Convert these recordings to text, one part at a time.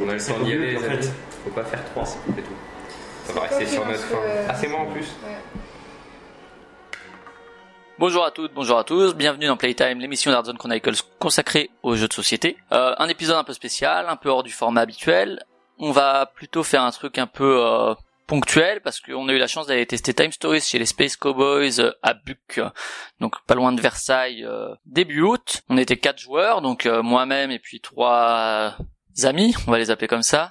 On a le temps d'y aller, en fait, Faut pas faire 3, c'est tout. Ça va C'est rester toi sur qui notre lance fin. le- Ah, c'est moi en plus Ouais. Bonjour à toutes, bonjour à tous, bienvenue dans Playtime, l'émission d'Artzone Chronicles consacrée aux jeux de société. Euh, un épisode un peu spécial, un peu hors du format habituel. On va plutôt faire un truc un peu euh, ponctuel parce qu'on a eu la chance d'aller tester Time Stories chez les Space Cowboys euh, à Buc, donc pas loin de Versailles, euh, début août. On était quatre joueurs, donc euh, moi-même et puis trois amis, on va les appeler comme ça.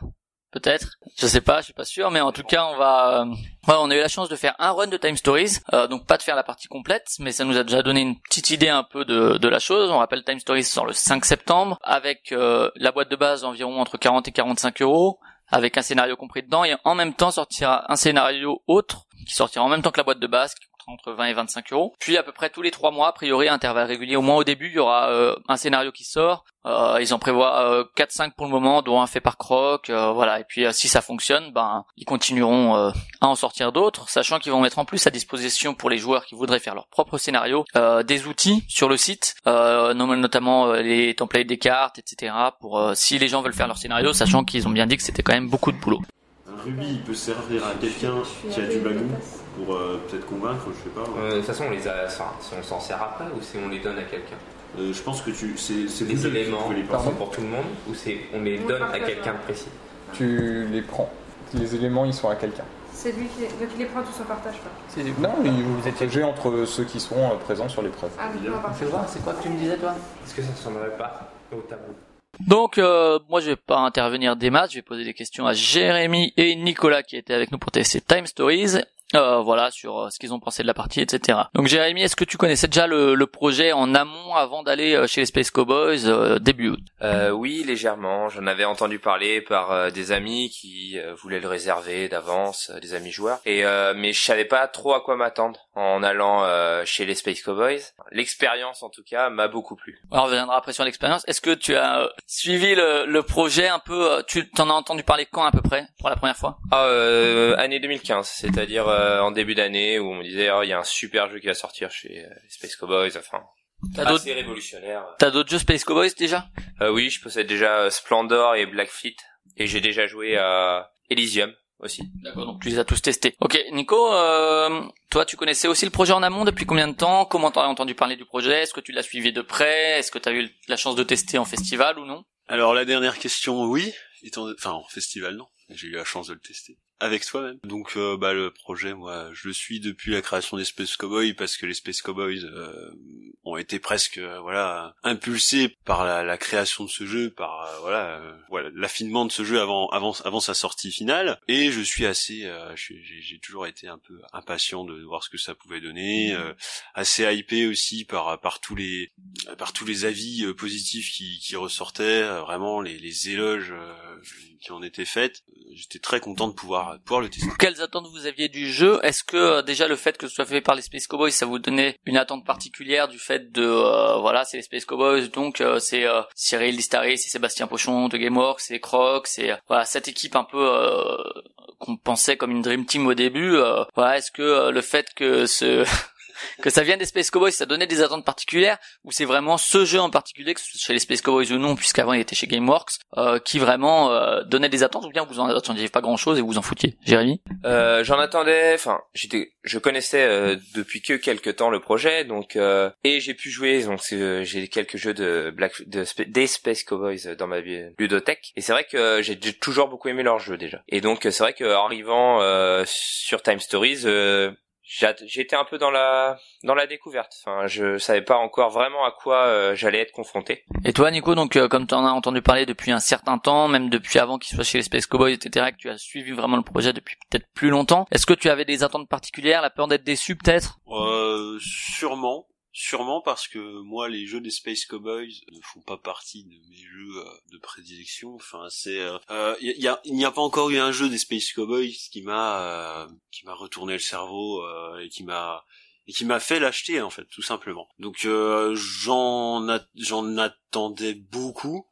Peut-être, je sais pas, je suis pas sûr, mais en tout cas, on va. euh, on a eu la chance de faire un run de Time Stories, euh, donc pas de faire la partie complète, mais ça nous a déjà donné une petite idée un peu de, la chose. On rappelle Time Stories sort le 5 septembre, avec euh, la boîte de base environ entre 40 et 45 euros, avec un scénario compris dedans, et en même temps sortira un scénario autre qui sortira en même temps que la boîte de base, entre 20 et 25 euros. Puis à peu près tous les trois mois, a priori à intervalles réguliers, au moins au début, il y aura euh, un scénario qui sort. Euh, ils en prévoient euh, 4-5 pour le moment, dont un fait par Croc, euh, voilà. Et puis euh, si ça fonctionne, ben ils continueront euh, à en sortir d'autres, sachant qu'ils vont mettre en plus à disposition pour les joueurs qui voudraient faire leur propre scénario euh, des outils sur le site, euh, notamment euh, les templates des cartes, etc. Pour euh, si les gens veulent faire leur scénario, sachant qu'ils ont bien dit que c'était quand même beaucoup de boulot. Rubis, il peut servir à quelqu'un qui a du bagou pour euh, peut-être convaincre, je sais pas. ouais. Euh, De toute façon, on les a, enfin, si on s'en sert après ou si on les donne à quelqu'un Euh, je pense que tu, c'est qui éléments les sont passer. pour tout le monde ou c'est on les On donne à quelqu'un précis Tu les prends. Les éléments, ils sont à quelqu'un. C'est lui qui donc il les prend tous en partage pas. Non, ils vous partagez entre ceux qui seront euh, présents sur l'épreuve. Ah oui, on partage. voir, c'est quoi que tu me disais toi? Est-ce que ça ne semblerait pas au tableau? Donc euh, moi je vais pas intervenir des maths, je vais poser des questions à Jérémy et Nicolas qui étaient avec nous pour tester Time Stories. Euh, voilà sur euh, ce qu'ils ont pensé de la partie, etc. Donc Jérémy, est-ce que tu connaissais déjà le, le projet en amont avant d'aller euh, chez les Space Cowboys euh, début août? Euh, oui, légèrement. J'en avais entendu parler par euh, des amis qui euh, voulaient le réserver d'avance, euh, des amis joueurs. Et euh, mais je savais pas trop à quoi m'attendre en allant euh, chez les Space Cowboys. L'expérience, en tout cas, m'a beaucoup plu. Alors on reviendra après sur l'expérience. Est-ce que tu as euh, suivi le, le projet un peu euh, Tu t'en as entendu parler quand à peu près pour la première fois? Ah, euh, année 2015, c'est-à-dire euh, en début d'année où on me disait, oh, il y a un super jeu qui va sortir chez euh, Space Cowboys. Enfin, T'as d'autres révolutionnaire. T'as d'autres jeux Space Cowboys déjà? Euh, oui, je possède déjà Splendor et Blackfleet. Et j'ai déjà joué à Elysium aussi. D'accord, donc tu les as tous testés. Ok, Nico, euh, toi tu connaissais aussi le projet en amont depuis combien de temps? Comment t'en as entendu parler du projet? Est-ce que tu l'as suivi de près? Est-ce que tu as eu la chance de tester en festival ou non? Alors la dernière question, oui, étant, enfin en festival non, j'ai eu la chance de le tester avec toi même. Donc euh, bah le projet, moi, je le suis depuis la création des Space Cowboys parce que les Space Cowboys euh, ont été presque euh, voilà impulsés par la, la création de ce jeu, par euh, voilà voilà l'affinement de ce jeu avant avant avant sa sortie finale. Et je suis assez, j'ai toujours été un peu impatient de voir ce que ça pouvait donner, euh, assez hypé aussi par par tous les par tous les avis positifs qui, qui ressortaient, vraiment les, les éloges qui en étaient faites. Euh, J'étais très content de pouvoir pouvoir le tester. Quelles attentes vous aviez du jeu? Est-ce que euh, déjà le fait que ce soit fait par les Space Cowboys, ça vous donnait une attente particulière du fait de euh, voilà, c'est les Space Cowboys, donc euh, c'est euh, Cyril Listaris, c'est Sébastien Pochon de GameWorks, c'est Croc, c'est euh, voilà cette équipe un peu qu'on pensait comme une dream team au début. voilà, est-ce que le fait que ce que ça vienne des Space Cowboys, ça donnait des attentes particulières ou c'est vraiment ce jeu en particulier, que ce soit chez les Space Cowboys ou non, puisqu'avant il était chez GameWorks, euh, qui vraiment euh, donnait des attentes ou bien vous en attendiez pas grand-chose et vous en foutiez, Jérémy Euh, J'en attendais, enfin, j'étais, je connaissais euh, depuis que quelques temps le projet, donc euh, et j'ai pu jouer, donc euh, j'ai quelques jeux de Black, de des Space Cowboys dans ma ludothèque, et c'est vrai que j'ai toujours beaucoup aimé leur jeu déjà. Et donc c'est vrai qu'en arrivant euh, sur Time Stories, j'étais un peu dans la dans la découverte. Enfin, je savais pas encore vraiment à quoi euh, j'allais être confronté. Et toi, Nico, donc euh, comme tu en as entendu parler depuis un certain temps, même depuis avant qu'il soit chez les Space Cowboys, etc., que tu as suivi vraiment le projet depuis peut-être plus longtemps, est-ce que tu avais des attentes particulières, la peur d'être déçu peut-être? Euh, sûrement, Sûrement parce que moi, les jeux des Space Cowboys ne font pas partie de mes jeux euh, de prédilection. Enfin, c'est, euh, euh, il n'y a pas encore eu un jeu des Space Cowboys qui m'a, qui m'a retourné le cerveau et qui m'a et qui m'a fait l'acheter en fait tout simplement donc j'en j'en attendais beaucoup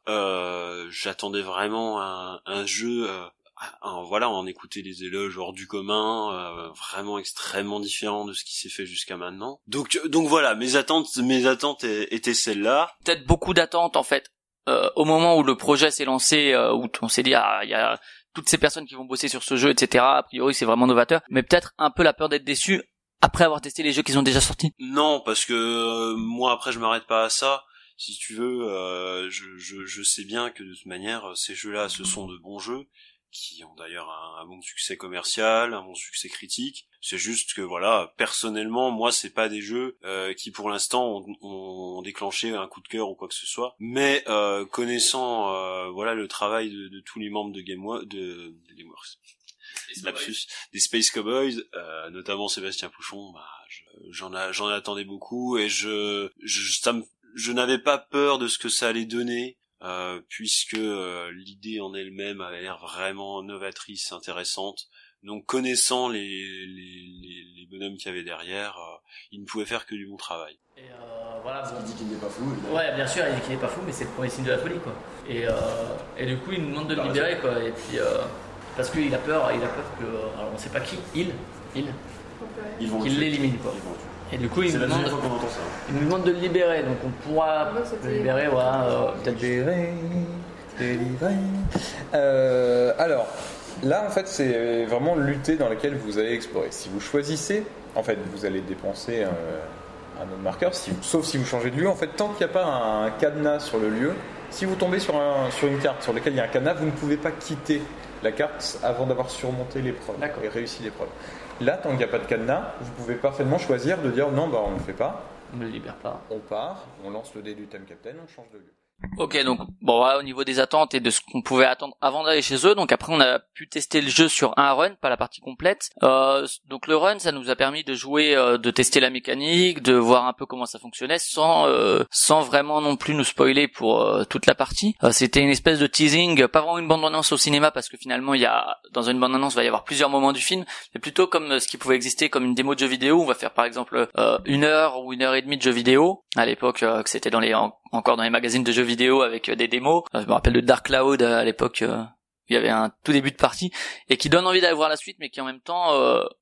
j'attendais vraiment un, un jeu voilà, on écoutait des éloges hors du commun, euh, vraiment extrêmement différents de ce qui s'est fait jusqu'à maintenant. Donc, donc voilà, mes attentes, mes attentes étaient celles-là. Peut-être beaucoup d'attentes en fait. Euh, au moment où le projet s'est lancé, euh, où on s'est dit ah il y a toutes ces personnes qui vont bosser sur ce jeu, etc. A priori c'est vraiment novateur, mais peut-être un peu la peur d'être déçu après avoir testé les jeux qui sont déjà sortis. Non, parce que moi après je m'arrête pas à ça si tu veux, je, je, je, sais bien que de toute manière, ces jeux-là, ce sont de bons jeux qui ont d'ailleurs un, bon succès commercial, un bon succès critique. C'est juste que voilà, personnellement, moi, c'est pas des jeux euh, qui pour l'instant ont, déclenché un coup de cœur ou quoi que ce soit. Mais euh, connaissant euh, voilà le travail de, tous les membres de Game de, de Gameworks, lapsus, des Space Cowboys, notamment Sébastien Pouchon, bah, j'en j'en attendais beaucoup et je je, je n'avais pas peur de ce que ça allait donner euh, puisque euh, l'idée en elle-même a l'air vraiment novatrice, intéressante. Donc connaissant les, les, les, bonhommes qu'il y avait derrière, euh, il ne pouvait faire que du bon travail. Et voilà, bon. Il dit qu'il n'est pas fou. Ouais, bien sûr, il dit qu'il n'est pas fou, mais c'est le premier signe de la folie, quoi. Et, et du coup, il nous demande de le libérer, quoi. Et puis, parce qu'il a peur, il a peur que, alors on sait pas qui, il, il, qu'il l'élimine, quoi. Et du coup, il nous, demande, il nous demande de le libérer, donc on pourra ah le libérer, voilà, euh, peut-être libérer, délivrer. Euh, alors, là, en fait, c'est vraiment lutter dans laquelle vous allez explorer. Si vous choisissez, en fait, vous allez dépenser un, autre marqueur, sauf si vous changez de lieu. En fait, tant qu'il n'y a pas un cadenas sur le lieu, si vous tombez sur, un, sur une carte sur laquelle il y a un cadenas, vous ne pouvez pas quitter la carte avant d'avoir surmonté l'épreuve et réussi l'épreuve. Là, tant qu'il n'y a pas de cadenas, vous pouvez parfaitement choisir de dire non, bah, on ne le fait pas. On ne le libère pas. On part, on lance le dé du Time Captain, on change de lieu. Ok, donc bon, voilà, au niveau des attentes et de ce qu'on pouvait attendre avant d'aller chez eux. Donc après, on a pu tester le jeu sur un run, pas la partie complète. Euh, donc le run, ça nous a permis de jouer, euh, de tester la mécanique, de voir un peu comment ça fonctionnait, sans euh, sans vraiment non plus nous spoiler pour euh, toute la partie. C'était une espèce de teasing, pas vraiment une bande annonce au cinéma parce que finalement, il y a dans une bande annonce, va y avoir plusieurs moments du film, mais plutôt comme ce qui pouvait exister comme une démo de jeu vidéo. On va faire par exemple une heure ou une heure et demie de jeu vidéo. À l'époque, que c'était dans les encore dans les magazines de jeux vidéo avec euh, des démos. Euh, je me rappelle de Dark Cloud euh, à l'époque. il y avait un tout début de partie et qui donne envie d'aller voir la suite, mais qui en même temps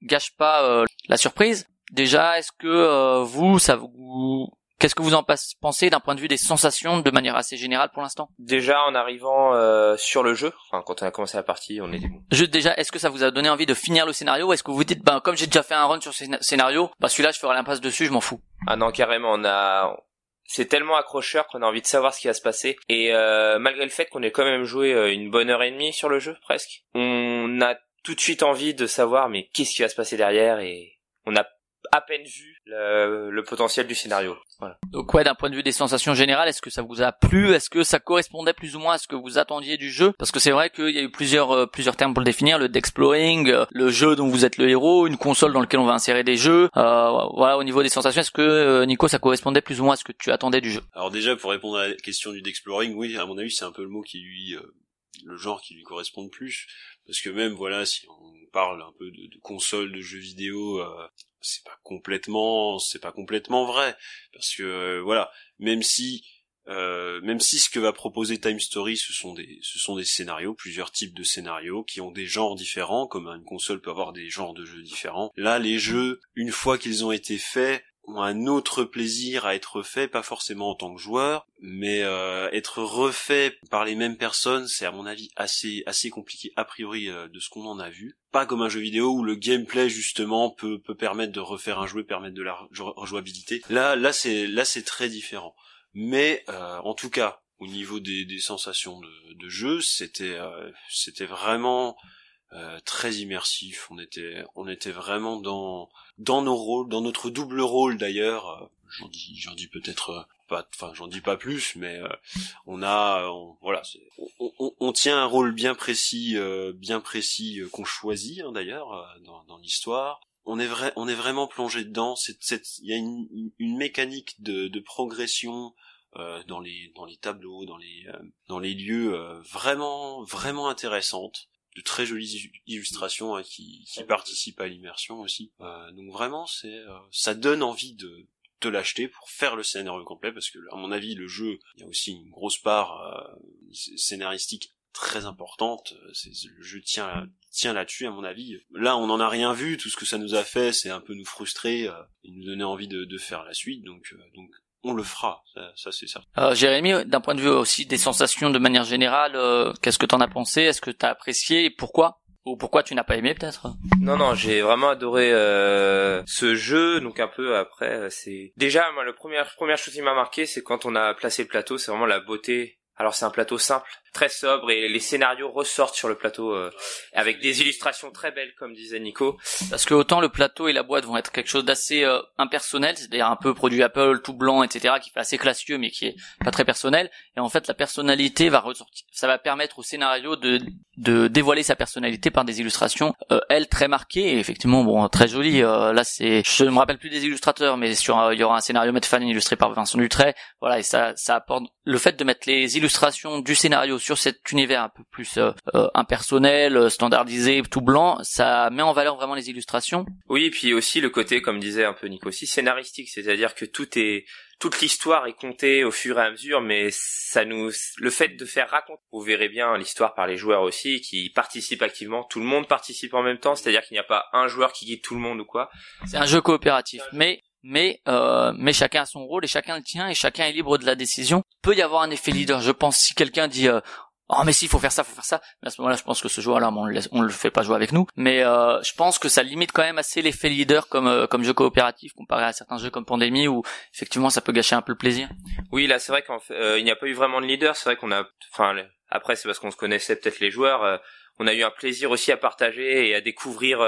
gâche pas la surprise. Déjà, est-ce que vous, ça vous Qu'est-ce que vous en pensez d'un point de vue des sensations de manière assez générale pour l'instant? Déjà en arrivant sur le jeu, enfin quand on a commencé la partie, on bon. Juste déjà, est-ce que ça vous a donné envie de finir le scénario ou est-ce que vous vous dites, ben comme j'ai déjà fait un run sur ce scénario, bah celui-là je ferai l'impasse dessus, je m'en fous? Ah non carrément, on a c'est tellement accrocheur qu'on a envie de savoir ce qui va se passer. Et euh, malgré le fait qu'on ait quand même joué euh, une bonne heure et demie sur le jeu, presque, on a tout de suite envie de savoir mais qu'est-ce qui va se passer derrière et on a à peine vu le, potentiel du scénario. Voilà. Donc ouais, d'un point de vue des sensations générales, est-ce que ça vous a plu? Est-ce que ça correspondait plus ou moins à ce que vous attendiez du jeu? Parce que c'est vrai qu'il y a eu plusieurs euh, plusieurs termes pour le définir le d'exploring, euh, le jeu dont vous êtes le héros, une console dans laquelle on va insérer des jeux. Euh, voilà, au niveau des sensations, est-ce que euh, Nico, ça correspondait plus ou moins à ce que tu attendais du jeu? Alors déjà, pour répondre à la question du d'exploring, oui, à mon avis, c'est un peu le mot qui lui le genre qui lui correspond le plus parce que même voilà si on parle un peu de, de console de jeux vidéo euh, c'est pas complètement c'est pas complètement vrai parce que euh, voilà même si euh, même si ce que va proposer Time Story ce sont des ce sont des scénarios plusieurs types de scénarios qui ont des genres différents comme une console peut avoir des genres de jeux différents. Là les jeux une fois qu'ils ont été faits un autre plaisir à être fait, pas forcément en tant que joueur, mais euh, être refait par les mêmes personnes, c'est à mon avis assez assez compliqué a priori euh, de ce qu'on en a vu. Pas comme un jeu vidéo où le gameplay justement peut peut permettre de refaire un jeu, permettre de la rejouabilité. Là là c'est là c'est très différent. Mais euh, en tout cas au niveau des, sensations de, de jeu, c'était c'était vraiment euh, très immersif. On était, on était vraiment dans dans nos rôles, dans notre double rôle d'ailleurs. Euh, j'en dis, j'en dis peut-être euh, pas, enfin j'en dis pas plus, mais on a, voilà, on, on, tient un rôle bien précis, bien précis qu'on choisit hein, d'ailleurs dans, dans l'histoire. on est vrai, on est vraiment plongé dedans. Il y a une, une mécanique de, de progression euh, dans les dans les tableaux, dans les euh, dans les lieux euh, vraiment vraiment intéressantes, de très jolies illustrations hein, qui, qui participent à l'immersion aussi. donc vraiment, c'est ça donne envie de te l'acheter pour faire le scénario complet parce que à mon avis le jeu il y a aussi une grosse part scénaristique très importante. C'est, le jeu tient tient là-dessus à mon avis. Là, on n'en a rien vu. Tout ce que ça nous a fait, c'est un peu nous frustrer euh, et nous donner envie de, de faire la suite. Donc, euh, donc on le fera, ça, ça c'est certain. Euh, Jérémy, d'un point de vue aussi des sensations de manière générale, euh, qu'est-ce que t'en as pensé? Est-ce que t'as apprécié? Et pourquoi? Ou pourquoi tu n'as pas aimé peut-être? Non non, j'ai vraiment adoré euh, ce jeu. Donc un peu après, c'est déjà moi la première première chose qui m'a marqué, c'est quand on a placé le plateau, c'est vraiment la beauté. Alors c'est un plateau simple, très sobre et les scénarios ressortent sur le plateau euh, avec des illustrations très belles comme disait Nico. Parce que autant le plateau et la boîte vont être quelque chose d'assez euh, impersonnel, c'est-à-dire un peu produit Apple tout blanc, etc., qui fait assez classieux mais qui est pas très personnel. Et en fait, la personnalité va ressortir. Ça va permettre au scénario de de dévoiler sa personnalité par des illustrations, euh, elles très marquées et effectivement bon très jolies. là, c'est je ne me rappelle plus des illustrateurs, mais sur il y aura un scénario Medfan illustré par Vincent Dutray. Voilà et ça ça apporte le fait de mettre les illustrations du scénario sur cet univers un peu plus euh, euh, impersonnel, euh, standardisé, tout blanc, ça met en valeur vraiment les illustrations. Oui, et puis aussi le côté, comme disait un peu Nico aussi, scénaristique, c'est-à-dire que tout est toute l'histoire est contée au fur et à mesure, mais ça nous, le fait de faire raconter, vous verrez bien l'histoire par les joueurs aussi, qui participent activement, tout le monde participe en même temps, c'est-à-dire qu'il n'y a pas un joueur qui guide tout le monde ou quoi. C'est un jeu coopératif, mais mais euh, mais chacun a son rôle et chacun le tient et chacun est libre de la décision. Peut y avoir un effet leader. Je pense si quelqu'un dit euh, oh mais si il faut faire ça, faut faire ça. Mais à ce moment-là, je pense que ce joueur-là, on le on le fait pas jouer avec nous. Mais euh, je pense que ça limite quand même assez l'effet leader comme euh, comme jeu coopératif comparé à certains jeux comme Pandémie où effectivement ça peut gâcher un peu le plaisir. Oui, là c'est vrai qu'il n'y a pas eu vraiment de leader. C'est vrai qu'on a, enfin après c'est parce qu'on se connaissait peut-être les joueurs. on a eu un plaisir aussi à partager et à découvrir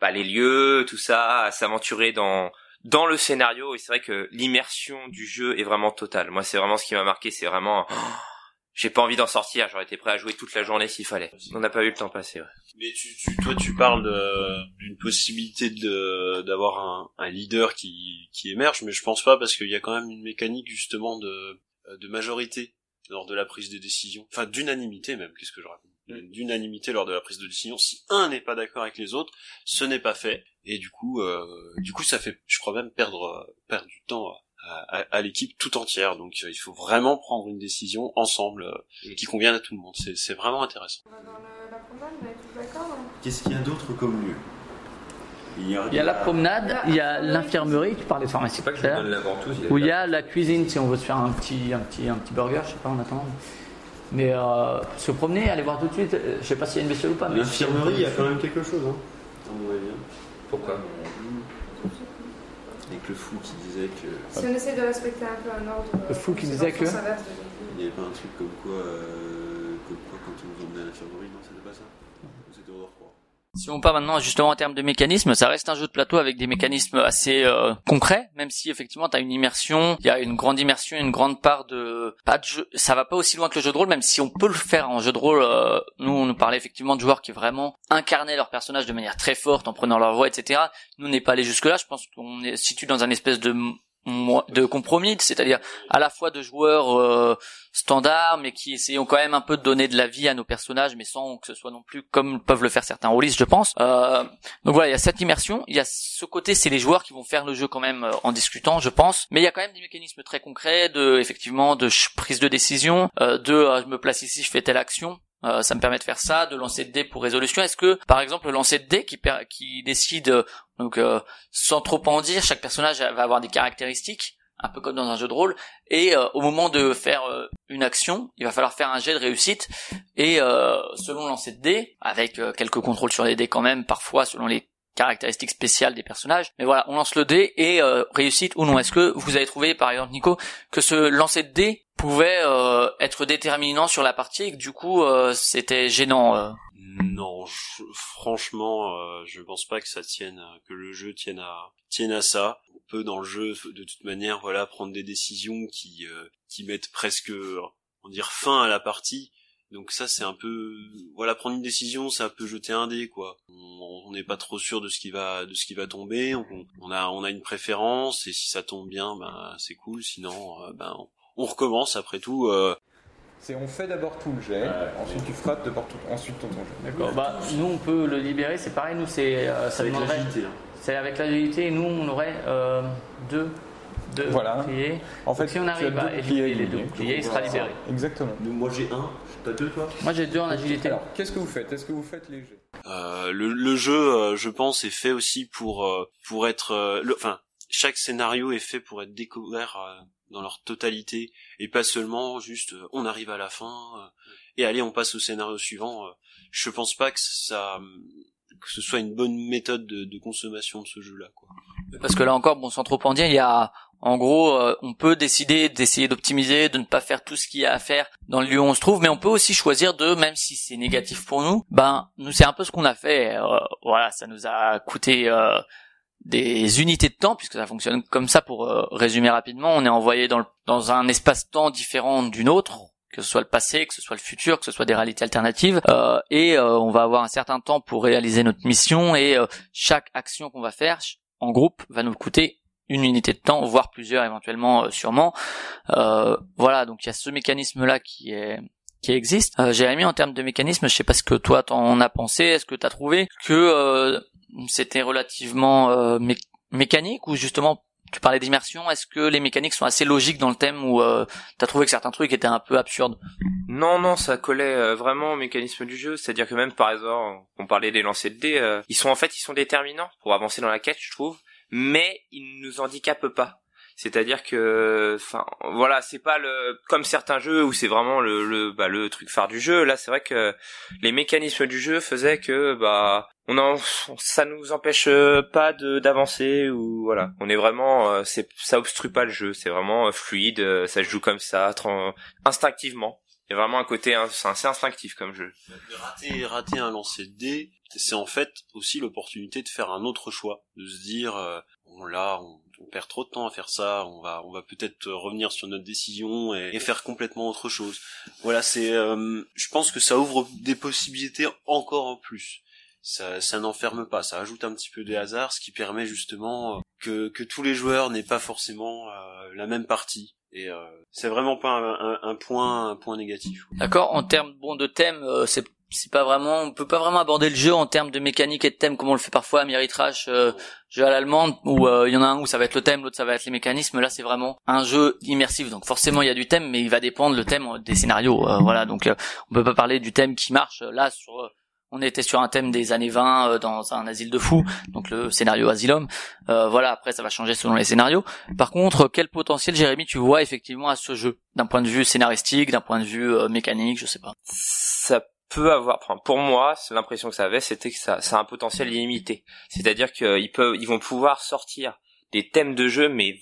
bah, les lieux, tout ça, à s'aventurer dans dans le scénario et c'est vrai que l'immersion du jeu est vraiment totale. Moi, c'est vraiment ce qui m'a marqué, c'est vraiment j'ai pas envie d'en sortir, j'aurais été prêt à jouer toute la journée s'il fallait. On n'a pas eu le temps passé. Ouais. Mais tu, tu, toi, tu parles d'une possibilité d'avoir un, un, leader qui, qui émerge, mais je pense pas parce qu'il y a quand même une mécanique justement de, de majorité lors de la prise de décision, enfin d'unanimité même. Qu'est-ce que je raconte? D'unanimité lors de la prise de décision. Si un n'est pas d'accord avec les autres, ce n'est pas fait et du coup, euh, du coup, ça fait, je crois même perdre, perdre du temps à, à, l'équipe tout entière. Donc, euh, il faut vraiment prendre une décision ensemble euh, qui convienne à tout le monde. C'est vraiment intéressant. Qu'est-ce qu'il y a d'autre comme lieu? Il y, a, la promenade, il y a l'infirmerie, tu parlais de pharmacie. Pas que je donne Où il y a la cuisine si on veut se faire un petit, un petit, un petit burger, je sais pas en attendant. Mais euh, se promener, aller voir tout de suite, je sais pas s'il y a une bestiole ou pas. L'infirmerie, il y a quand même quelque chose, hein. Pourquoi Avec le fou qui disait que. Si on essaie de respecter un peu un ordre. Le fou qui disait que. Il n'y avait pas un truc comme quoi, euh, comme quoi quand on nous emmenait à l'infirmerie, non, c'était pas ça? C'était au revoir. Si on parle maintenant justement en termes de mécanismes, ça reste un jeu de plateau avec des mécanismes assez euh, concrets, même si effectivement tu as une immersion, il y a une grande immersion, une grande part de pas de jeu, ça va pas aussi loin que le jeu de rôle, même si on peut le faire en jeu de rôle. Euh, nous, on nous parlait effectivement de joueurs qui vraiment incarnaient leur personnage de manière très forte en prenant leur voix, etc. Nous, on n'est pas allé jusque là. Je pense qu'on est situé dans un espèce de de compromis, c'est-à-dire à la fois de joueurs euh, standards, mais qui essayons quand même un peu de donner de la vie à nos personnages, mais sans que ce soit non plus comme peuvent le faire certains rôlistes, je pense. Euh, donc voilà, il y a cette immersion, il y a ce côté, c'est les joueurs qui vont faire le jeu quand même euh, en discutant, je pense, mais il y a quand même des mécanismes très concrets de effectivement de prise de décision, euh, de je me place ici, je fais telle action, euh, ça me permet de faire ça, de lancer de dés pour résolution. Est-ce que, par exemple, le lancer de dés qui, qui décide, donc euh, sans trop en dire, chaque personnage va avoir des caractéristiques, un peu comme dans un jeu de rôle, et au moment de faire une action, il va falloir faire un jet de réussite, et selon lancer de dés, avec quelques contrôles sur les dés quand même, parfois selon les caractéristiques spéciales des personnages. Mais voilà, on lance le dé et réussite ou non. Est-ce que vous avez trouvé, par exemple, Nico, que ce lancer de dé pouvait euh, être déterminant sur la partie et que du coup euh, c'était gênant. Euh. Non, franchement, je pense pas que ça tienne, que le jeu tienne à tienne à ça. On peut dans le jeu de toute manière, voilà, prendre des décisions qui qui mettent presque, on dire fin à la partie. Donc ça c'est un peu voilà prendre une décision c'est un peu jeter un dé quoi. On n'est pas trop sûr de ce qui va de ce qui va tomber. On, a on a une préférence et si ça tombe bien ben c'est cool. Sinon ben on, on recommence après tout. euh, C'est on fait d'abord tout le jet, ensuite tu frappes d'abord tout, ensuite ton, jet. D'accord. Bah, nous, on peut le libérer. C'est pareil. Nous, c'est euh, ça Avec l'agilité. hein. C'est avec l'agilité. Nous, on aurait euh, deux, deux Voilà. boucliers. En fait, Donc, si on arrive deux à éliminer les deux boucliers, il sera libéré. Exactement. Moi j'ai un, t'as deux toi? Moi, j'ai deux en agilité. Alors, qu'est-ce que vous faites? Est-ce que vous faites les jets? Euh, le, le jeu, euh, je pense, est fait aussi pour euh, pour être, euh, enfin, chaque scénario est fait pour être découvert euh, dans leur totalité et pas seulement juste euh, on arrive à la fin euh, et allez on passe au scénario suivant. euh. je pense pas que ça que ce soit une bonne méthode de, de consommation de ce jeu-là. Quoi. Parce que là encore, bon, sans trop en dire, il y a, en gros, euh, on peut décider d'essayer d'optimiser, de ne pas faire tout ce qu'il y a à faire dans le lieu où on se trouve, mais on peut aussi choisir de, même si c'est négatif pour nous, ben, nous c'est un peu ce qu'on a fait. euh, voilà, ça nous a coûté euh, des unités de temps, puisque ça fonctionne comme ça. Pour euh, résumer rapidement, on est envoyé dans, un espace-temps différent d'une autre que ce soit le passé, que ce soit le futur, que ce soit des réalités alternatives, euh, et euh, on va avoir un certain temps pour réaliser notre mission, et euh, chaque action qu'on va faire en groupe va nous coûter une unité de temps, voire plusieurs éventuellement, sûrement. Voilà, donc il y a ce mécanisme-là qui est qui existe. Euh, Jérémy, en termes de mécanisme, je sais pas ce que toi t'en as pensé. Est-ce que t'as trouvé que euh, c'était relativement euh, mé- mécanique ou justement tu parlais d'immersion Est-ce que les mécaniques sont assez logiques dans le thème ou euh, t'as trouvé que certains trucs étaient un peu absurdes? Non, non, ça collait euh, vraiment au mécanisme du jeu. C'est-à-dire que même par exemple, on parlait des lancers de dés, euh, ils sont en fait, ils sont déterminants pour avancer dans la quête, je trouve, mais ils nous handicapent pas. C'est-à-dire que, enfin, voilà, c'est pas le comme certains jeux où c'est vraiment le le bah, le truc phare du jeu. Là, c'est vrai que les mécanismes du jeu faisaient que bah on en ça nous empêche euh, pas d'avancer ou voilà. On est vraiment euh, c'est ça obstrue pas le jeu. C'est vraiment euh, fluide. Ça se joue comme ça, instinctivement. Il y a vraiment un côté, c'est assez instinctif comme jeu. Rater, rater un lancer de dés, c'est en fait aussi l'opportunité de faire un autre choix, de se dire euh, bon là on, on perd trop de temps à faire ça, on va on va peut-être revenir sur notre décision et, et faire complètement autre chose. Voilà, c'est euh, je pense que ça ouvre des possibilités encore en plus. Ça, ça n'enferme pas, ça ajoute un petit peu de hasard, ce qui permet justement euh, que, que tous les joueurs n'aient pas forcément euh, la même partie. Et euh, c'est vraiment pas un, un- un point un point négatif. D'accord. En termes bon de thème, euh, c'est c'est pas vraiment, on peut pas vraiment aborder le jeu en termes de mécanique et de thème comme on le fait parfois à Miritrash, euh, jeu à l'allemande où euh, il y en a un où ça va être le thème, l'autre ça va être les mécanismes. Là c'est vraiment un jeu immersif, donc forcément il y a du thème, mais il va dépendre le thème euh, des scénarios. euh, voilà, donc euh, on peut pas parler du thème qui marche. Là sur, euh, on était sur un thème des années 20 euh, dans un asile de fous, donc le scénario Asylum. Euh, voilà, après ça va changer selon les scénarios. Par contre, quel potentiel, Jérémy, tu vois effectivement à ce jeu, d'un point de vue scénaristique, d'un point de vue euh, mécanique, je sais pas. ça peut avoir, enfin, pour moi, l'impression que ça avait, c'était que ça, ça a un potentiel illimité. C'est-à-dire qu'ils peuvent, ils vont pouvoir sortir des thèmes de jeu, mais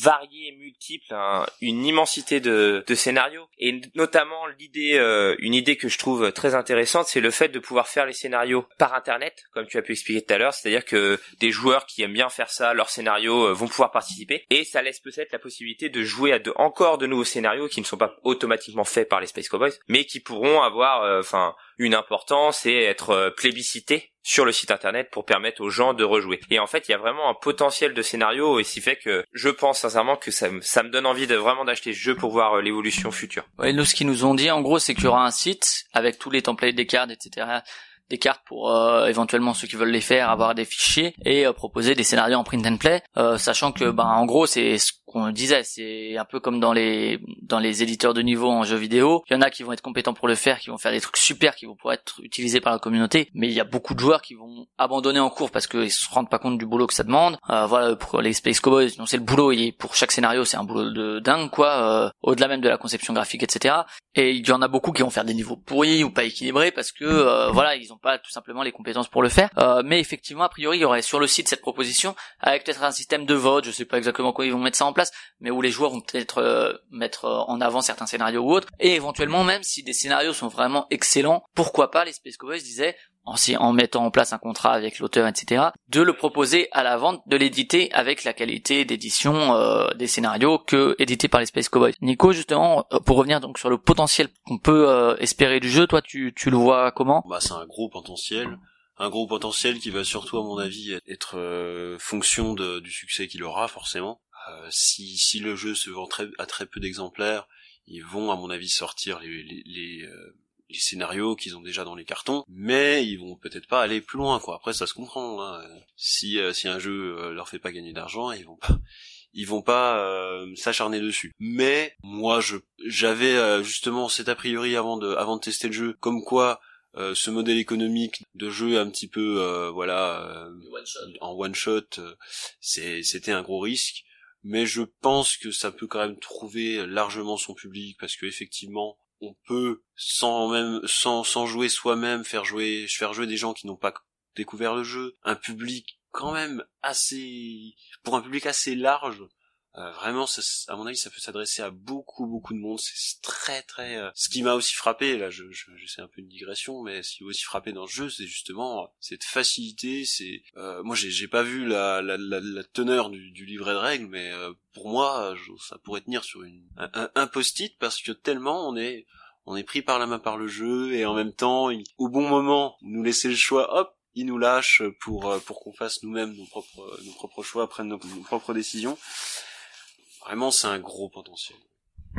variés et multiples, hein, une immensité de, scénarios, et notamment l'idée, euh, une idée que je trouve très intéressante, c'est le fait de pouvoir faire les scénarios par internet, comme tu as pu expliquer tout à l'heure, c'est-à-dire que des joueurs qui aiment bien faire ça, leurs scénarios euh, vont pouvoir participer, et ça laisse peut-être la possibilité de jouer à de, encore de nouveaux scénarios qui ne sont pas automatiquement faits par les Space Cowboys, mais qui pourront avoir, euh, enfin, une importance et être euh, plébiscités sur le site internet pour permettre aux gens de rejouer. Et en fait, il y a vraiment un potentiel de scénario et ce qui fait que je pense sincèrement que ça, me- donne envie vraiment d'acheter ce jeu pour voir euh, l'évolution future. Ouais, nous, ce qu'ils nous ont dit, en gros, c'est qu'il y aura un site avec tous les templates des cartes, etc. Des cartes pour euh, éventuellement ceux qui veulent les faire, avoir des fichiers et euh, proposer des scénarios en print and play, euh, sachant que, ben, en gros, c'est ce qu'on disait, c'est un peu comme dans les dans les éditeurs de niveau en jeux vidéo. Il y en a qui vont être compétents pour le faire, qui vont faire des trucs super, qui vont pouvoir être utilisés par la communauté, mais il y a beaucoup de joueurs qui vont abandonner en cours parce qu'ils se rendent pas compte du boulot que ça demande. Euh, voilà, pour les Space Cowboys, non, c'est le boulot. Il est pour chaque scénario, c'est un boulot de dingue, quoi. euh, au-delà même de la conception graphique, etc. Et il y en a beaucoup qui vont faire des niveaux pourris ou pas équilibrés parce que euh, voilà, ils n'ont pas tout simplement les compétences pour le faire. Euh, mais effectivement, a priori, il y aurait sur le site cette proposition avec peut-être un système de vote. Je sais pas exactement comment ils vont mettre ça en place, mais où les joueurs vont peut-être euh, mettre euh, en avant certains scénarios ou autres. Et éventuellement, même si des scénarios sont vraiment excellents, pourquoi pas les Space Cowboys disaient en, en mettant en place un contrat avec l'auteur, etc., de le proposer à la vente, de l'éditer avec la qualité d'édition euh, des scénarios que édité par les Space Cowboys. Nico, justement, euh, pour revenir donc sur le potentiel qu'on peut euh, espérer du jeu, toi, tu, tu le vois comment? Bah, c'est un gros potentiel. Un gros potentiel qui va surtout, à mon avis, être euh, fonction de- du succès qu'il aura, forcément. Euh, si, si le jeu se vend très, à très peu d'exemplaires, ils vont, à mon avis, sortir les, les, les, euh, les scénarios qu'ils ont déjà dans les cartons, mais ils vont peut-être pas aller plus loin, quoi. Après, ça se comprend. hein. Si, euh, si un jeu euh, leur fait pas gagner d'argent, ils vont pas, ils vont pas euh, s'acharner dessus. Mais moi, je, j'avais euh, justement cet a priori avant de, avant de tester le jeu, comme quoi euh, ce modèle économique de jeu un petit peu, euh, voilà, euh, en one shot, euh, c'était un gros risque. Mais je pense que ça peut quand même trouver largement son public parce que effectivement, on peut sans même, sans, sans jouer soi-même, faire jouer, faire jouer des gens qui n'ont pas découvert le jeu, un public quand même assez, pour un public assez large. Euh, vraiment, ça, à mon avis, ça peut s'adresser à beaucoup, beaucoup de monde. C'est très, très. euh, Ce qui m'a aussi frappé, là, je, je, je sais un peu une digression, mais ce qui m'a aussi frappé dans le jeu, c'est justement euh, cette facilité. C'est, euh, moi, j'ai, pas vu la, la, la, la teneur du, du livret de règles, mais euh, pour moi, je- ça pourrait tenir sur une, un, un- post-it parce que tellement on est, on est pris par la main par le jeu et en même temps, il- au bon moment, nous laisser le choix, hop, il nous lâche pour pour qu'on fasse nous-mêmes nos propres nos propres choix, prenne nos propres décisions. Vraiment, c'est un gros potentiel.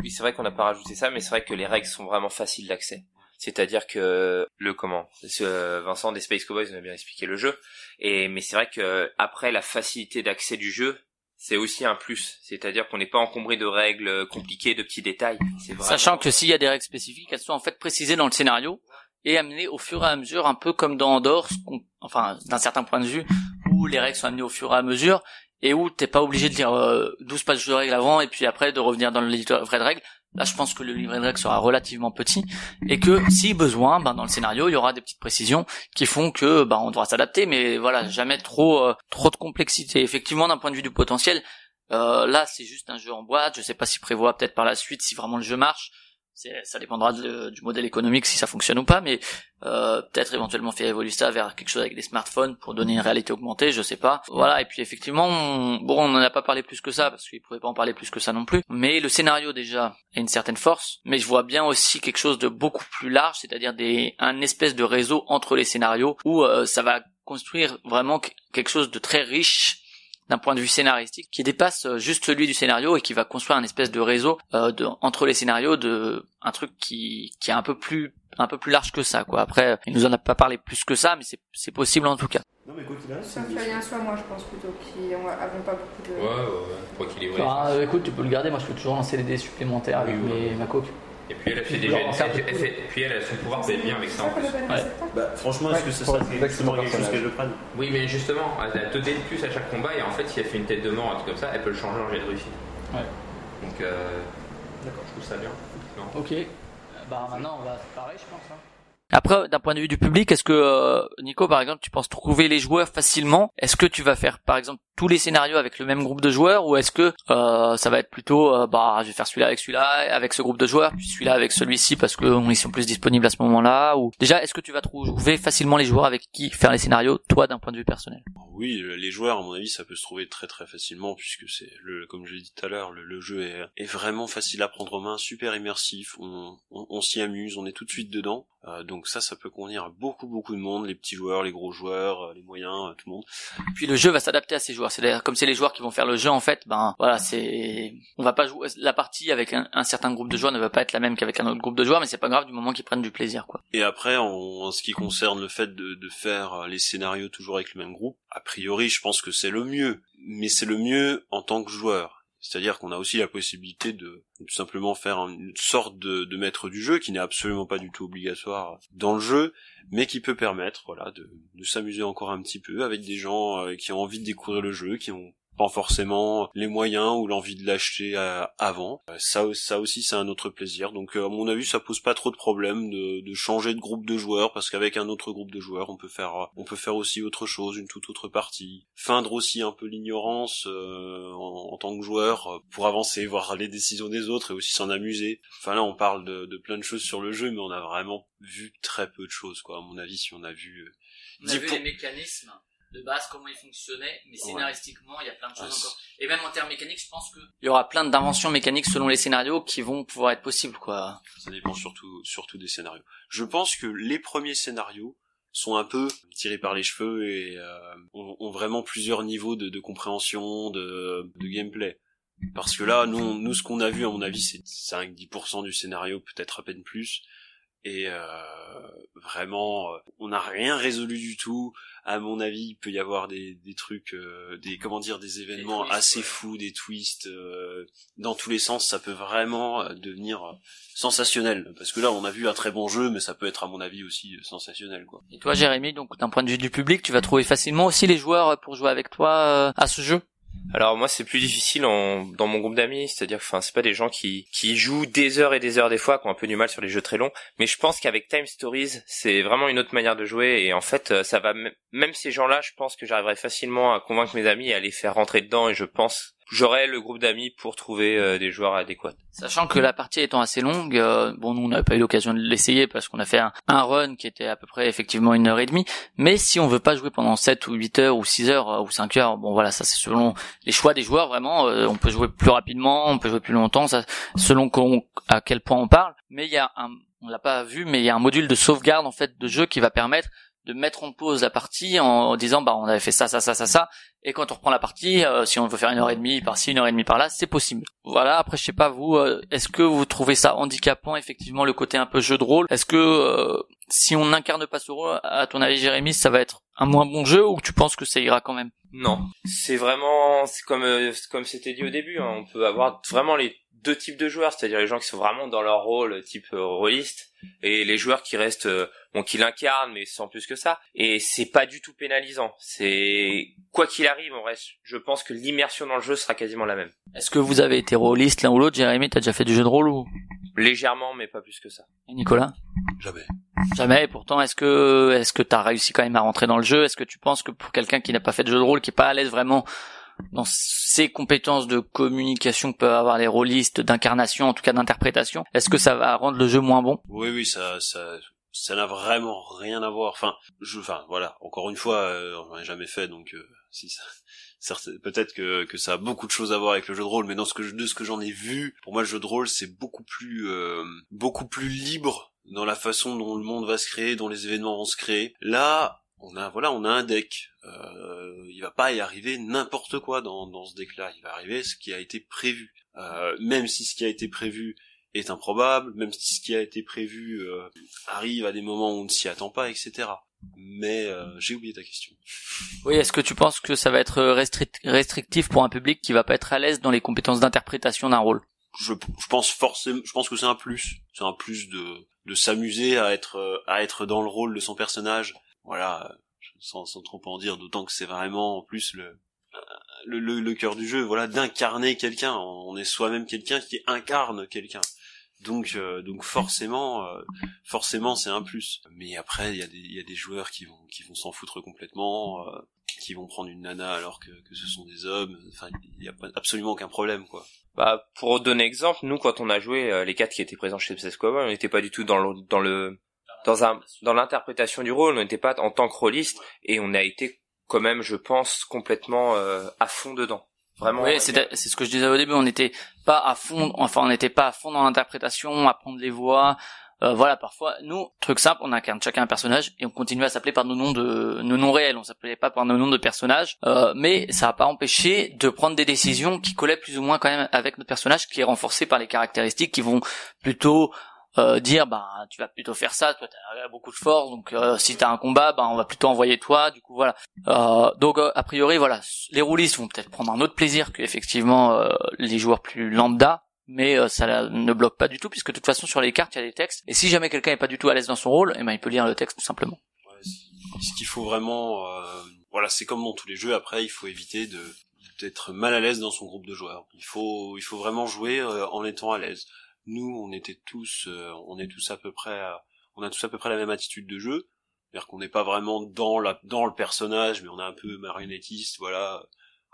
Oui, c'est vrai qu'on n'a pas rajouté ça, mais c'est vrai que les règles sont vraiment faciles d'accès. C'est-à-dire que le comment ce Vincent des Space Cowboys nous a bien expliqué le jeu, et mais c'est vrai que après la facilité d'accès du jeu, c'est aussi un plus. C'est-à-dire qu'on n'est pas encombré de règles compliquées, de petits détails. C'est vraiment- Sachant que s'il y a des règles spécifiques, elles sont en fait précisées dans le scénario et amenées au fur et à mesure, un peu comme dans Andorre, enfin d'un certain point de vue, où les règles sont amenées au fur et à mesure et où t'es pas obligé de lire euh, 12 pages de règles avant et puis après de revenir dans le livret de règles. Là, je pense que le livret de règles sera relativement petit et que si besoin, ben, dans le scénario, il y aura des petites précisions qui font que ben, on devra s'adapter, mais voilà, jamais trop euh, trop de complexité. Effectivement, d'un point de vue du potentiel, euh, là, c'est juste un jeu en boîte. Je sais pas s'il prévoit peut-être par la suite si vraiment le jeu marche. Ça dépendra de- du modèle économique si ça fonctionne ou pas, mais euh, peut-être éventuellement faire évoluer ça vers quelque chose avec des smartphones pour donner une réalité augmentée, je sais pas. Voilà, et puis effectivement, on- bon, on n'en a pas parlé plus que ça parce qu'il pouvait pas en parler plus que ça non plus. Mais le scénario déjà a une certaine force, mais je vois bien aussi quelque chose de beaucoup plus large, c'est-à-dire des un espèce de réseau entre les scénarios où euh, ça va construire vraiment que- quelque chose de très riche d'un point de vue scénaristique qui dépasse euh, juste celui du scénario et qui va construire un espèce de réseau euh, de, entre les scénarios de un truc qui qui est un peu plus un peu plus large que ça quoi après il nous en a pas parlé plus que ça mais c'est c'est possible en tout cas Non, mais quoi qu'il arrive, Soit moi, je pense plutôt, pas beaucoup de. Ouais, ouais, ouais, pour équilibrer. Bah, écoute tu peux le garder moi je peux toujours lancer les dés supplémentaires avec mes- ma coque Et puis elle a fait déjà. alors, Elle, fait, puis elle a son pouvoir être bien avec ça en plus. Ouais. Bah, franchement, est-ce que ça serait être quelque exactement chose qu'elle le prenne Oui, mais justement, elle a 2 dés de plus à chaque combat et en fait, si elle fait une tête de mort, un truc comme ça, elle peut le changer en jet de réussite. Ouais. Donc, euh, d'accord, je trouve ça bien. Non. ok bah maintenant on va pareil je pense hein. Après, d'un point de vue du public, est-ce que euh, Nico, par exemple, tu penses trouver les joueurs facilement? Est-ce que tu vas faire, par exemple, tous les scénarios avec le même groupe de joueurs, ou est-ce que euh, ça va être plutôt, euh, bah, je vais faire celui-là avec celui-là, avec ce groupe de joueurs, puis celui-là avec celui-ci parce que ils sont plus disponibles à ce moment-là Ou déjà, est-ce que tu vas trouver facilement les joueurs avec qui faire les scénarios, toi, d'un point de vue personnel? Oui, les joueurs, à mon avis, ça peut se trouver très très facilement puisque c'est le, comme je l'ai dit tout à l'heure, le, le jeu est, est vraiment facile à prendre en main, super immersif. On, on, on s'y amuse, on est tout de suite dedans. Euh, donc ça, ça peut convenir à beaucoup beaucoup de monde, les petits joueurs, les gros joueurs, euh, les moyens, euh, tout le monde. Puis le jeu va s'adapter à ces joueurs. C'est-à-dire, comme c'est les joueurs qui vont faire le jeu, en fait, ben voilà, c'est, on va pas jouer la partie avec un, certain groupe de joueurs ne va pas être la même qu'avec un autre groupe de joueurs, mais c'est pas grave du moment qu'ils prennent du plaisir, quoi. Et après, en, ce qui concerne le fait de, de faire euh, les scénarios toujours avec le même groupe, a priori, je pense que c'est le mieux. Mais c'est le mieux en tant que joueur. C'est-à-dire qu'on a aussi la possibilité de tout simplement faire une sorte de, maître du jeu qui n'est absolument pas du tout obligatoire dans le jeu, mais qui peut permettre, voilà, de, de s'amuser encore un petit peu avec des gens euh, qui ont envie de découvrir le jeu, qui ont pas forcément les moyens ou l'envie de l'acheter euh, avant. Euh, ça, ça aussi, c'est un autre plaisir. Donc, euh, à mon avis, ça pose pas trop de problème de, de changer de groupe de joueurs parce qu'avec un autre groupe de joueurs, on peut faire, on peut faire aussi autre chose, une toute autre partie, feindre aussi un peu l'ignorance en, en, tant que joueur pour avancer, voir les décisions des autres et aussi s'en amuser. Enfin là, on parle de, de, plein de choses sur le jeu, mais on a vraiment vu très peu de choses, quoi. À mon avis, si on a vu, on a vu les mécanismes de base, comment il fonctionnait, mais scénaristiquement, il y a plein de choses encore. Et même en termes mécaniques, je pense que il y aura plein d'inventions mécaniques selon les scénarios qui vont pouvoir être possibles, quoi. Ça dépend surtout, surtout des scénarios. Je pense que les premiers scénarios sont un peu tirés par les cheveux et euh, ont, vraiment plusieurs niveaux de, compréhension, de, de gameplay. Parce que là, nous, nous ce qu'on a vu, à mon avis, c'est 5-10% du scénario, peut-être à peine plus. Et euh, vraiment, euh, on n'a rien résolu du tout. À mon avis, il peut y avoir des, des trucs, euh, des comment dire, des événements assez fous, des twists dans tous les sens. Ça peut vraiment devenir sensationnel. Parce que là, on a vu un très bon jeu, mais ça peut être à mon avis aussi sensationnel, quoi. Et toi, Jérémy, donc d'un point de vue du public, tu vas trouver facilement aussi les joueurs pour jouer avec toi à ce jeu? Alors moi c'est plus difficile en, dans mon groupe d'amis, c'est-à-dire enfin c'est pas des gens qui qui jouent des heures et des heures des fois, qui ont un peu du mal sur les jeux très longs, mais je pense qu'avec Time Stories, c'est vraiment une autre manière de jouer. Et en fait euh, ça va même ces gens-là, je pense que j'arriverai facilement à convaincre mes amis et à les faire rentrer dedans. Et je pense j'aurai le groupe d'amis pour trouver euh, des joueurs adéquats. Sachant que la partie étant assez longue, euh, bon nous on n'a pas eu l'occasion de l'essayer parce qu'on a fait un, run qui était à peu près effectivement une heure et demie, mais si on veut pas jouer pendant 7 ou 8 heures ou 6 heures euh, ou 5 heures, bon voilà ça c'est selon les choix des joueurs vraiment, on peut jouer plus rapidement, on peut jouer plus longtemps, ça selon à quel point on parle, mais il y a un on l'a pas vu, mais il y a un module de sauvegarde en fait de jeu qui va permettre de mettre en pause la partie en disant bah on avait fait ça ça ça ça ça. Et quand on reprend la partie euh, si on veut faire une heure et demie par ci une heure et demie par là c'est possible. Voilà après je sais pas vous euh, est-ce que vous trouvez ça handicapant effectivement le côté un peu jeu de rôle? Est-ce que euh, si on n'incarne pas ce rôle à ton avis Jérémy ça va être un moins bon jeu ou tu penses que ça ira quand même? Non. C'est vraiment c'est comme comme c'était dit au début hein. on peut avoir vraiment les deux types de joueurs c'est-à-dire les gens qui sont vraiment dans leur rôle type rôliste et les joueurs qui restent bon qui l'incarne mais sans plus que ça. Et c'est pas du tout pénalisant. C'est quoi qu'il arrive on reste je pense que l'immersion dans le jeu sera quasiment la même. Est-ce que vous avez été rôliste l'un ou l'autre Jérémy? T'as déjà fait du jeu de rôle ou? Légèrement mais pas plus que ça. Et Nicolas? Jamais. Jamais. Pourtant est-ce que est-ce que t'as réussi quand même à rentrer dans le jeu? Est-ce que tu penses que pour quelqu'un qui n'a pas fait de jeu de rôle qui est pas à l'aise vraiment dans ses compétences de communication que peuvent avoir les rôlistes, d'incarnation, en tout cas d'interprétation, est-ce que ça va rendre le jeu moins bon? Oui, oui, ça, ça, ça n'a vraiment rien à voir. Enfin, je, enfin, voilà. Encore une fois, euh, on ai jamais fait, donc euh, si ça, peut-être que, que ça a beaucoup de choses à voir avec le jeu de rôle, mais dans ce que de ce que j'en ai vu, pour moi, le jeu de rôle, c'est beaucoup plus, euh, beaucoup plus libre dans la façon dont le monde va se créer, dont les événements vont se créer. Là, on a, voilà, on a un deck. Euh, il va pas y arriver n'importe quoi dans, dans ce deck-là. Il va arriver ce qui a été prévu. Euh, même si ce qui a été prévu est improbable, même si ce qui a été prévu euh, arrive à des moments où on ne s'y attend pas, etc. Mais euh, j'ai oublié ta question. Oui, est-ce que tu penses que ça va être restrictif pour un public qui va pas être à l'aise dans les compétences d'interprétation d'un rôle? Je, je, pense forcément, je pense que c'est un plus. C'est un plus de, de s'amuser à être, à être dans le rôle de son personnage. Voilà, sans, sans trop en dire, d'autant que c'est vraiment en plus le, le, le, le cœur du jeu, voilà, d'incarner quelqu'un. On est soi-même quelqu'un qui incarne quelqu'un. Donc, euh, donc forcément, euh, forcément, c'est un plus. Mais après, il y a des, y a des joueurs qui vont, qui vont s'en foutre complètement, euh, qui vont prendre une nana alors que, que ce sont des hommes. Enfin, il n'y a pas, absolument aucun problème, quoi. Bah, pour donner exemple, nous, quand on a joué les quatre qui étaient présents chez PSS on n'était pas du tout dans le, dans le, dans un, dans l'interprétation du rôle, on n'était pas en tant que rôliste et on a été quand même, je pense, complètement à fond dedans. Vraiment. Oui, c'est ce que je disais au début. On n'était pas à fond, enfin, on n'était pas à fond dans l'interprétation, à prendre les voix. Euh, voilà, parfois, nous, truc simple, on incarne chacun un personnage et on continue à s'appeler par nos noms de nos noms réels. On s'appelait pas par nos noms de personnages, euh, mais ça n'a pas empêché de prendre des décisions qui collaient plus ou moins quand même avec notre personnage, qui est renforcé par les caractéristiques qui vont plutôt euh, dire bah tu vas plutôt faire ça toi t'as beaucoup de force donc euh, si t'as un combat bah on va plutôt envoyer toi du coup voilà euh, donc euh, a priori voilà les roulistes vont peut-être prendre un autre plaisir que effectivement les joueurs plus lambda mais ça ne bloque pas du tout puisque de toute façon sur les cartes il y a des textes et si jamais quelqu'un est pas du tout à l'aise dans son rôle eh ben il peut lire le texte tout simplement ouais, ce qu'il faut vraiment voilà c'est comme dans tous les jeux après il faut éviter de être mal à l'aise dans son groupe de joueurs. Il faut, il faut vraiment jouer euh, en étant à l'aise. Nous, on était tous, euh, on est tous à peu près, à- on a tous à peu près la même attitude de jeu. C'est-à-dire qu'on n'est pas vraiment dans la, dans le personnage, mais on est un peu marionnettiste, voilà.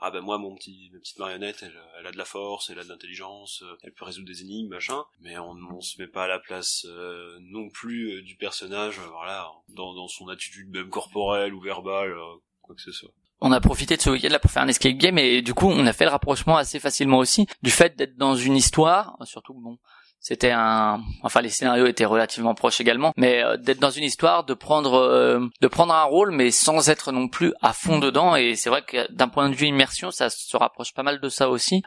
Ah ben moi, mon petit, ma petite marionnette, elle, elle a de la force, elle a de l'intelligence, euh, elle peut résoudre des énigmes, machin. Mais on, on se met pas à la place euh, non plus euh, du personnage, euh, voilà, dans, dans son attitude même corporelle ou verbale, quoi que ce soit. On a profité de ce week-end là pour faire un escape game et du coup on a fait le rapprochement assez facilement aussi du fait d'être dans une histoire, surtout bon c'était un, enfin les scénarios étaient relativement proches également, mais euh, d'être dans une histoire, de prendre, euh, de prendre un rôle mais sans être non plus à fond dedans et c'est vrai que d'un point de vue immersion ça se rapproche pas mal de ça aussi.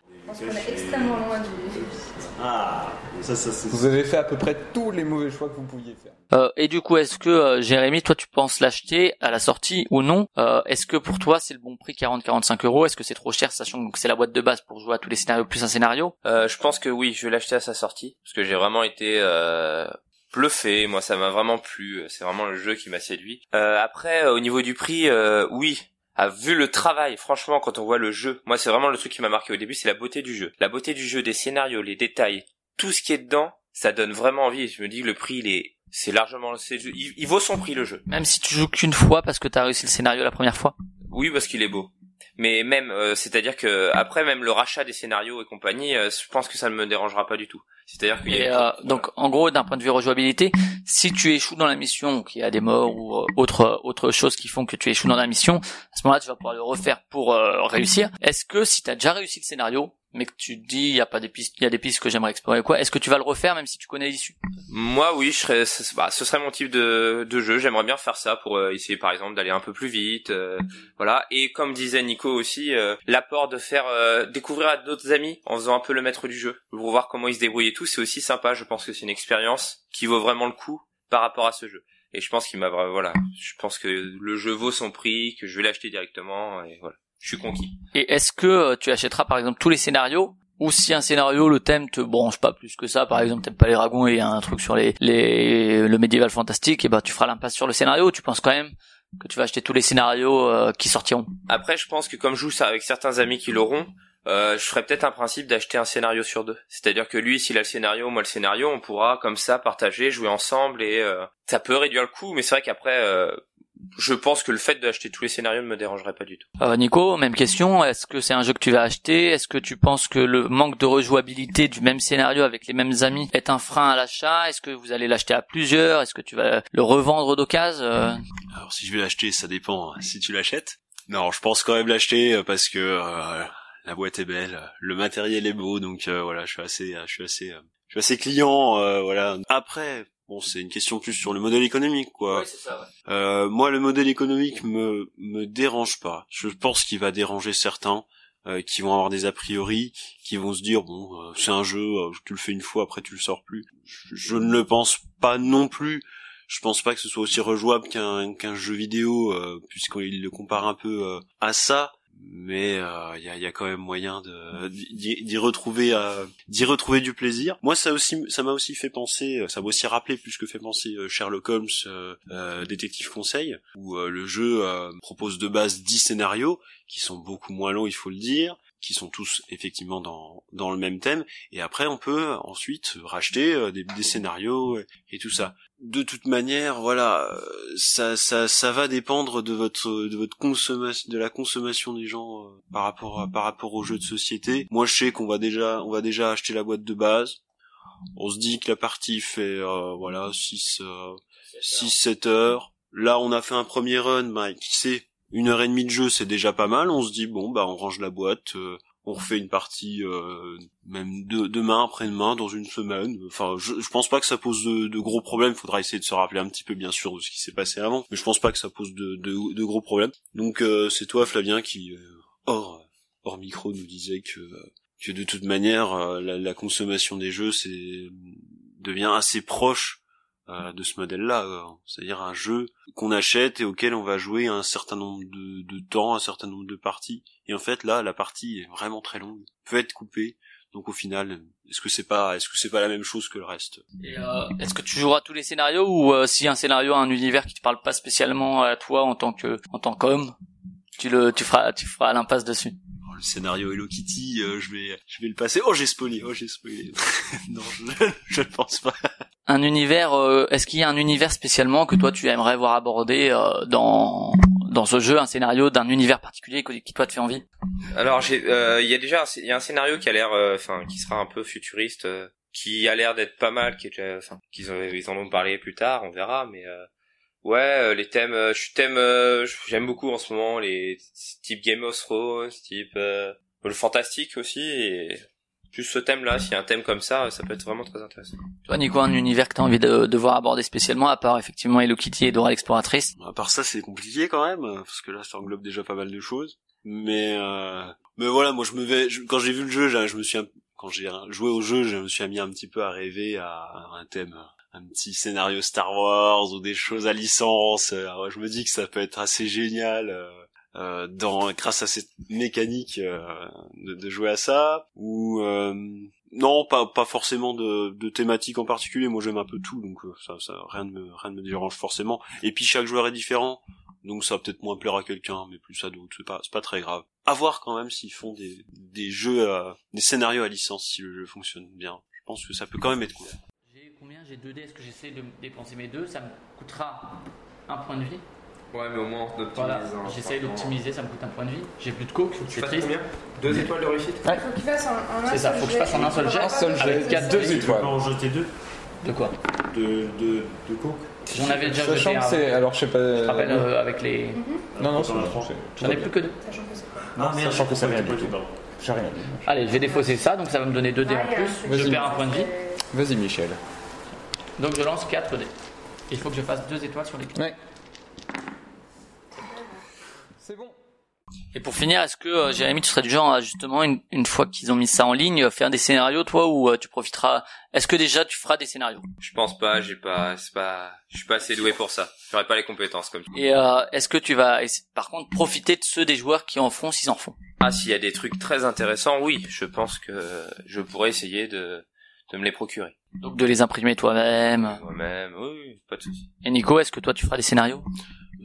Ah, ça, ça, c'est. Vous avez fait à peu près tous les mauvais choix que vous pouviez faire. Euh, et du coup, est-ce que euh, Jérémy, toi, tu penses l'acheter à la sortie ou non? Euh, Est-ce que pour toi, c'est le bon prix 40-45 euros? Est-ce que c'est trop cher, sachant que c'est la boîte de base pour jouer à tous les scénarios plus un scénario? Euh, je pense que oui, je vais l'acheter à sa sortie parce que j'ai vraiment été euh, bluffé. Moi, ça m'a vraiment plu. C'est vraiment le jeu qui m'a séduit. Euh, après, euh, au niveau du prix, euh, oui. A vu le travail, franchement, quand on voit le jeu, moi c'est vraiment le truc qui m'a marqué au début, c'est la beauté du jeu, la beauté du jeu, des scénarios, les détails, tout ce qui est dedans, ça donne vraiment envie. Je me dis que le prix, il est, c'est largement, c'est, il, il vaut son prix le jeu. Même si tu joues qu'une fois parce que t'as réussi le scénario la première fois Oui, parce qu'il est beau. Mais même, euh, c'est-à-dire que après même le rachat des scénarios et compagnie, euh, je pense que ça ne me dérangera pas du tout. C'est-à-dire qu'il y a euh, donc, en gros, d'un point de vue rejouabilité, si tu échoues dans la mission, qu'il y a des morts ou euh, autre autre chose qui font que tu échoues dans la mission, à ce moment-là, tu vas pouvoir le refaire pour euh, réussir. Est-ce que si t'as déjà réussi le scénario, mais que tu te dis il y a pas des pistes, il y a des pistes que j'aimerais explorer quoi, est-ce que tu vas le refaire même si tu connais l'issue? Moi, oui, je serais, bah, ce serait mon type de, de jeu. J'aimerais bien faire ça pour euh, essayer, par exemple, d'aller un peu plus vite, euh, voilà. Et comme disait Nico aussi, euh, l'apport de faire euh, découvrir à d'autres amis en faisant un peu le maître du jeu, pour voir comment ils se débrouillent et tout, c'est aussi sympa. Je pense que c'est une expérience qui vaut vraiment le coup par rapport à ce jeu. Et je pense qu'il m'a, voilà, je pense que le jeu vaut son prix, que je vais l'acheter directement, et voilà. Je suis conquis. Et est-ce que euh, tu achèteras par exemple tous les scénarios? Ou si un scénario le thème te branche pas plus que ça, par exemple t'aimes pas les dragons et il y a un truc sur les, les le médiéval fantastique, et ben tu feras l'impasse sur le scénario. ou Tu penses quand même que tu vas acheter tous les scénarios euh, qui sortiront? Après, je pense que comme je joue ça avec certains amis qui l'auront, euh, je ferais peut-être un principe d'acheter un scénario sur deux. C'est-à-dire que lui, s'il a le scénario, moi le scénario, on pourra comme ça partager, jouer ensemble et euh, ça peut réduire le coût. Mais c'est vrai qu'après, euh, je pense que le fait d'acheter tous les scénarios ne me dérangerait pas du tout. Euh, Nico, même question. Est-ce que c'est un jeu que tu vas acheter? Est-ce que tu penses que le manque de rejouabilité du même scénario avec les mêmes amis est un frein à l'achat? Est-ce que vous allez l'acheter à plusieurs? Est-ce que tu vas le revendre d'occasion? Euh, Alors si je vais l'acheter, ça dépend hein, si tu l'achètes. Non, je pense quand même l'acheter euh, parce que euh, la boîte est belle, le matériel est beau, donc euh, voilà, je suis assez, je suis assez, je suis assez client, euh, voilà. Après, bon, c'est une question plus sur le modèle économique, quoi. c'est ça. Euh, moi, le modèle économique me me dérange pas. Je pense qu'il va déranger certains euh, qui vont avoir des a priori, qui vont se dire bon, euh, c'est un jeu, euh, tu le fais une fois, après tu le sors plus. Je, je ne le pense pas non plus. Je pense pas que ce soit aussi rejouable qu'un qu'un jeu vidéo, euh, puisqu'il le compare un peu euh, à ça. Mais euh, il y, a, y quand même moyen d'y retrouver euh, d'y retrouver du plaisir. Moi, ça aussi, ça m'a aussi fait penser, ça m'a aussi rappelé plus que fait penser euh, Sherlock Holmes, euh, euh, détective conseil, où euh, le jeu euh, propose de base 10 scénarios qui sont beaucoup moins longs, il faut le dire, qui sont tous effectivement dans dans le même thème. Et après, on peut ensuite racheter euh, des, scénarios et, tout ça. De toute manière, voilà, euh, ça ça ça va dépendre de votre de votre consommation, de la consommation des gens euh, par rapport par rapport aux jeux de société. Moi, je sais qu'on va déjà on va déjà acheter la boîte de base. On se dit que la partie fait euh, voilà 6 6 7 heures. Là, on a fait un premier run, bah, qui sait, une heure et demie de jeu, c'est déjà pas mal. On se dit bon, bah on range la boîte, euh, on refait une partie euh, même de, demain, après-demain, dans une semaine. Enfin, je, je pense pas que ça pose de, de gros problèmes. Faudra essayer de se rappeler un petit peu, bien sûr, de ce qui s'est passé avant, mais je pense pas que ça pose de, de, de gros problèmes. Donc euh, c'est toi, Flavien, qui euh, hors hors micro nous disait que que de toute manière, euh, la, la consommation des jeux, c'est devient assez proche euh, de ce modèle-là, euh, c'est-à-dire un jeu qu'on achète et auquel on va jouer un certain nombre de, de temps, un certain nombre de parties. Et en fait, là, la partie est vraiment très longue, peut être coupée. Donc au final, est-ce que c'est pas, est-ce que c'est pas la même chose que le reste? Euh, Est-ce que tu joueras tous les scénarios ou euh, si un scénario a un univers qui te parle pas spécialement à toi en tant que en tant qu'homme, tu le tu feras tu feras l'impasse dessus? Le scénario Hello Kitty, euh, je vais, je vais le passer. Oh, j'ai spoilé. Oh, j'ai spoilé. non, je, je ne pense pas. Un univers, euh, est-ce qu'il y a un univers spécialement que toi tu aimerais voir abordé euh, dans dans ce jeu, un scénario d'un univers particulier qui qui, toi te fait envie? Alors j'ai, euh, il y a déjà, un, il y a un scénario qui a l'air, euh, enfin, qui sera un peu futuriste, euh, qui a l'air d'être pas mal, qui enfin, qu'ils en, ils en ont parlé plus tard, on verra, mais euh, ouais, euh, les thèmes, euh, je thème, euh, j'aime beaucoup en ce moment les type Game of Thrones, type euh, le fantastique aussi, et plus ce thème-là, s'il y a un thème comme ça, ça peut être vraiment très intéressant. Toi Nico, un univers que t'as envie de, de voir abordé spécialement, à part effectivement Hello Kitty et Dora l'exploratrice? À part ça, c'est compliqué quand même, parce que là, ça englobe déjà pas mal de choses. Mais, euh, mais voilà, moi, je me vais, je- quand j'ai vu le jeu, je me suis, un- quand j'ai joué au jeu, je me suis mis un petit peu à rêver à un thème, un petit scénario Star Wars ou des choses à licence. Euh, je me dis que ça peut être assez génial. euh, euh, dans grâce à cette mécanique euh, de, de jouer à ça. Ou euh, non pas pas forcément de, de thématique en particulier. Moi j'aime un peu tout donc euh, ça ça rien ne me rien ne me dérange forcément. Et puis chaque joueur est différent donc ça va peut-être moins plaire à quelqu'un mais plus à d'autres. C'est pas c'est pas très grave. À voir quand même s'ils font des des jeux à- des scénarios à licence si le jeu fonctionne bien. Je pense que ça peut quand même être cool combien J'ai 2 dés, est-ce que j'essaie de dépenser mes deux Ça me coûtera un point de vie. Ouais, mais au moins, d'optimiser. Voilà, hein, franchement. d'optimiser, ça me coûte un point de vie. J'ai plus de coke, Tu c'est fasses triste. combien Deux étoiles de réussite Il faut qu'il fasse en un C'est ça, faut que je fasse en un seul jet. Il Un seul jet, pas il y a que deux ça- étoiles. Tu peux en jeter deux De quoi de, de, de coke J'en avais déjà Sachant jeté que un. c'est, alors je sais pas. Je te rappelle euh, avec les. non non, as c'est- trois. c'est- J'en ai plus que deux. Sachant que Non, merde, Sachant que ça j'ai vient j'ai rien dit. Allez, je vais défausser ça, donc ça va me donner 2 dés en Ah, un plus. Je perds un point de vie. Vas-y Michel. Donc je lance 4 dés. Il faut que je fasse 2 étoiles sur les Ouais. C'est bon. Et pour finir, est-ce que euh, Jérémy, tu serais du genre à justement une, une fois qu'ils ont mis ça en ligne, euh, faire des scénarios toi ou euh, tu profiteras Est-ce que déjà tu feras des scénarios? Je pense pas, j'ai pas, c'est pas, je suis pas assez doué pour ça. J'aurais pas les compétences comme. Et euh, est-ce que tu vas, par contre, profiter de ceux des joueurs qui en font s'ils en font? Ah, s'il y a des trucs très intéressants, oui, je pense que je pourrais essayer de, de me les procurer. Donc de les imprimer toi-même. Moi-même, oui, oui, pas de souci. Et Nico, est-ce que toi tu feras des scénarios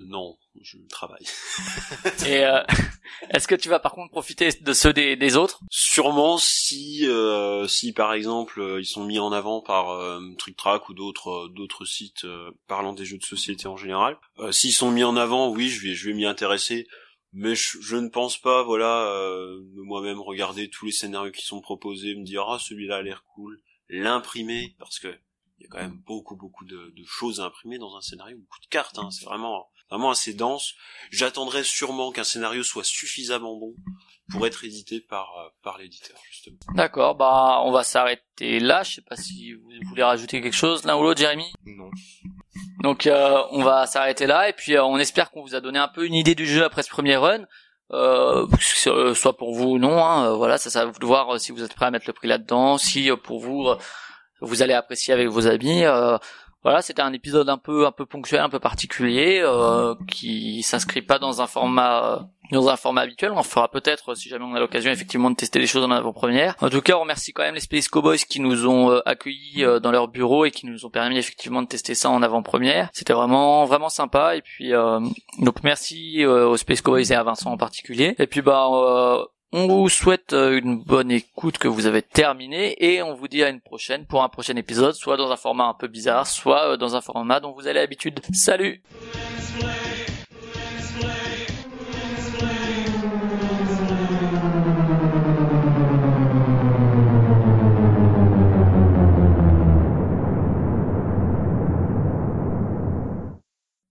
non je travaille Et euh, est-ce que tu vas par contre profiter de ceux des, des autres? Sûrement si euh, si par exemple euh, ils sont mis en avant par euh, Trick Track ou d'autres euh, d'autres sites euh, parlant des jeux de société en général. Euh, S'ils sont mis en avant, oui, je vais je vais m'y intéresser, mais je, je ne pense pas voilà euh, de moi-même regarder tous les scénarios qui sont proposés, me dire ah celui-là a l'air cool, l'imprimer parce que il y a quand même beaucoup beaucoup de, de choses à imprimer dans un scénario, beaucoup de cartes, hein, c'est vraiment vraiment assez dense. J'attendrai sûrement qu'un scénario soit suffisamment bon pour être édité par euh, par l'éditeur justement. D'accord, bah on va s'arrêter là. Je sais pas si vous voulez rajouter quelque chose l'un ou l'autre, Jérémy? Non. Donc euh, on va s'arrêter là et puis euh, on espère qu'on vous a donné un peu une idée du jeu après ce premier run. Euh, que- soit pour vous ou non, hein, euh, voilà, ça, ça vous de voir euh, si vous êtes prêt à mettre le prix là-dedans, si euh, pour vous euh, vous allez apprécier avec vos amis. euh, voilà, c'était un épisode un peu un peu ponctuel, un peu particulier, euh, qui s'inscrit pas dans un format euh, dans un format habituel. On fera peut-être si jamais on a l'occasion effectivement de tester les choses en avant-première. En tout cas, on remercie quand même les Space Cowboys qui nous ont euh, accueillis euh, dans leur bureau et qui nous ont permis effectivement de tester ça en avant-première. C'était vraiment vraiment sympa et puis euh, donc merci aux Space Cowboys et à Vincent en particulier. Et puis bah on vous souhaite euh, une bonne écoute que vous avez terminée et on vous dit à une prochaine pour un prochain épisode, soit dans un format un peu bizarre, soit euh, dans un format dont vous avez l'habitude. Salut.